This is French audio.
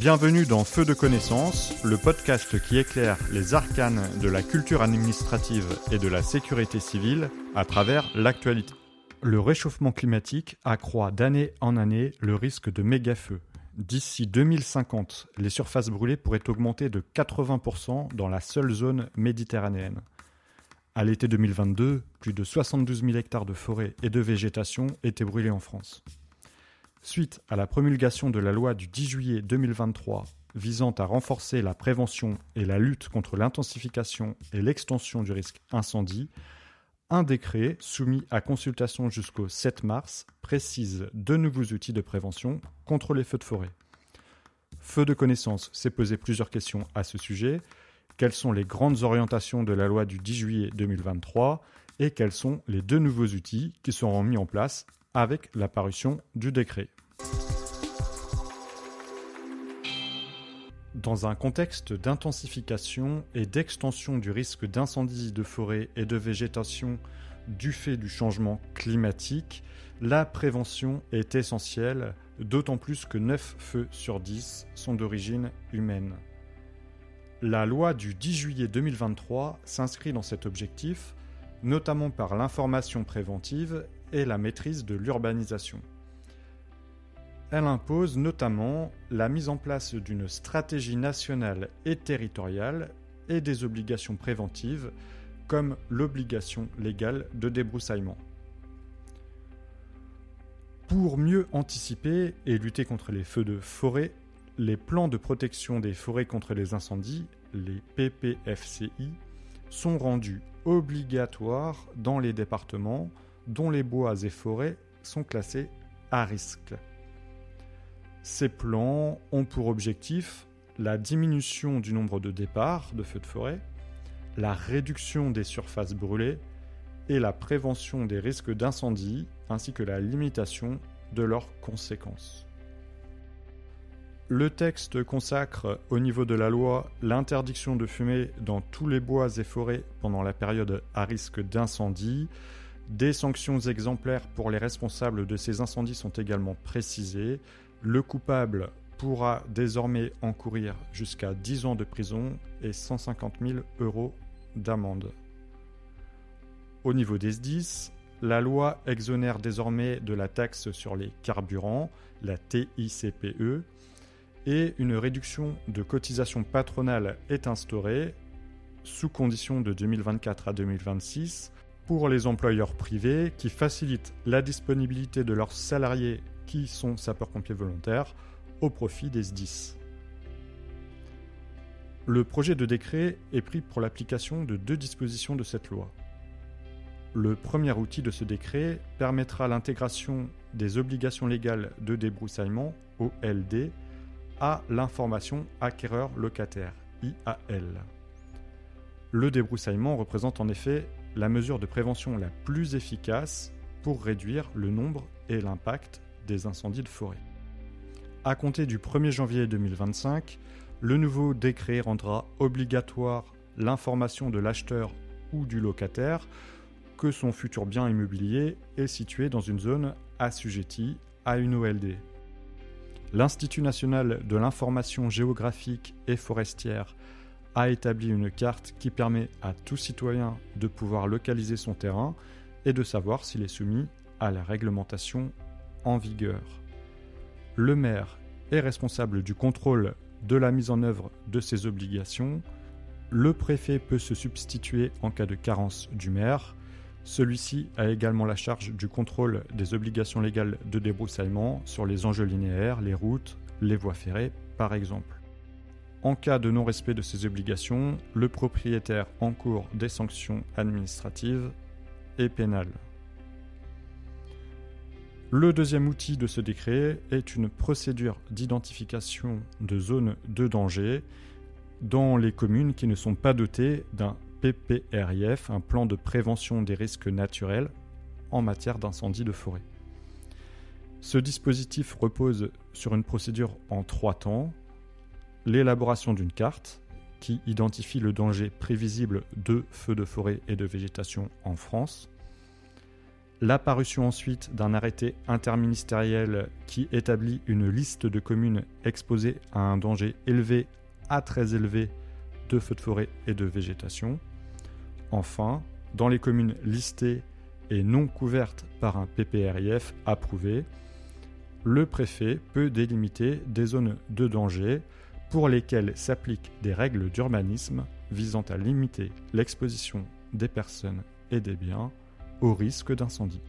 Bienvenue dans Feu de connaissance, le podcast qui éclaire les arcanes de la culture administrative et de la sécurité civile à travers l'actualité. Le réchauffement climatique accroît d'année en année le risque de méga-feux. D'ici 2050, les surfaces brûlées pourraient augmenter de 80% dans la seule zone méditerranéenne. À l'été 2022, plus de 72 000 hectares de forêt et de végétation étaient brûlés en France. Suite à la promulgation de la loi du 10 juillet 2023 visant à renforcer la prévention et la lutte contre l'intensification et l'extension du risque incendie, un décret soumis à consultation jusqu'au 7 mars précise de nouveaux outils de prévention contre les feux de forêt. Feu de connaissance s'est posé plusieurs questions à ce sujet quelles sont les grandes orientations de la loi du 10 juillet 2023 et quels sont les deux nouveaux outils qui seront mis en place avec la parution du décret. Dans un contexte d'intensification et d'extension du risque d'incendie de forêt et de végétation du fait du changement climatique, la prévention est essentielle, d'autant plus que 9 feux sur 10 sont d'origine humaine. La loi du 10 juillet 2023 s'inscrit dans cet objectif, notamment par l'information préventive et la maîtrise de l'urbanisation. Elle impose notamment la mise en place d'une stratégie nationale et territoriale et des obligations préventives comme l'obligation légale de débroussaillement. Pour mieux anticiper et lutter contre les feux de forêt, les plans de protection des forêts contre les incendies, les PPFCI, sont rendus obligatoires dans les départements dont les bois et forêts sont classés à risque. Ces plans ont pour objectif la diminution du nombre de départs de feux de forêt, la réduction des surfaces brûlées et la prévention des risques d'incendie ainsi que la limitation de leurs conséquences. Le texte consacre au niveau de la loi l'interdiction de fumer dans tous les bois et forêts pendant la période à risque d'incendie. Des sanctions exemplaires pour les responsables de ces incendies sont également précisées. Le coupable pourra désormais encourir jusqu'à 10 ans de prison et 150 000 euros d'amende. Au niveau des SDIS, la loi exonère désormais de la taxe sur les carburants, la TICPE, et une réduction de cotisation patronale est instaurée sous condition de 2024 à 2026 pour les employeurs privés qui facilitent la disponibilité de leurs salariés qui sont sapeurs-pompiers volontaires au profit des SDIS. Le projet de décret est pris pour l'application de deux dispositions de cette loi. Le premier outil de ce décret permettra l'intégration des obligations légales de débroussaillement, OLD, à l'information acquéreur-locataire, IAL. Le débroussaillement représente en effet la mesure de prévention la plus efficace pour réduire le nombre et l'impact des incendies de forêt. À compter du 1er janvier 2025, le nouveau décret rendra obligatoire l'information de l'acheteur ou du locataire que son futur bien immobilier est situé dans une zone assujettie à une OLD. L'Institut national de l'information géographique et forestière a établi une carte qui permet à tout citoyen de pouvoir localiser son terrain et de savoir s'il est soumis à la réglementation en vigueur. Le maire est responsable du contrôle de la mise en œuvre de ses obligations. Le préfet peut se substituer en cas de carence du maire celui-ci a également la charge du contrôle des obligations légales de débroussaillement sur les enjeux linéaires, les routes, les voies ferrées par exemple. En cas de non-respect de ces obligations, le propriétaire encourt des sanctions administratives et pénales. Le deuxième outil de ce décret est une procédure d'identification de zones de danger dans les communes qui ne sont pas dotées d'un PPRIF, un plan de prévention des risques naturels en matière d'incendie de forêt. Ce dispositif repose sur une procédure en trois temps. L'élaboration d'une carte qui identifie le danger prévisible de feux de forêt et de végétation en France. L'apparition ensuite d'un arrêté interministériel qui établit une liste de communes exposées à un danger élevé à très élevé de feux de forêt et de végétation. Enfin, dans les communes listées et non couvertes par un PPRIF approuvé, le préfet peut délimiter des zones de danger pour lesquelles s'appliquent des règles d'urbanisme visant à limiter l'exposition des personnes et des biens au risque d'incendie.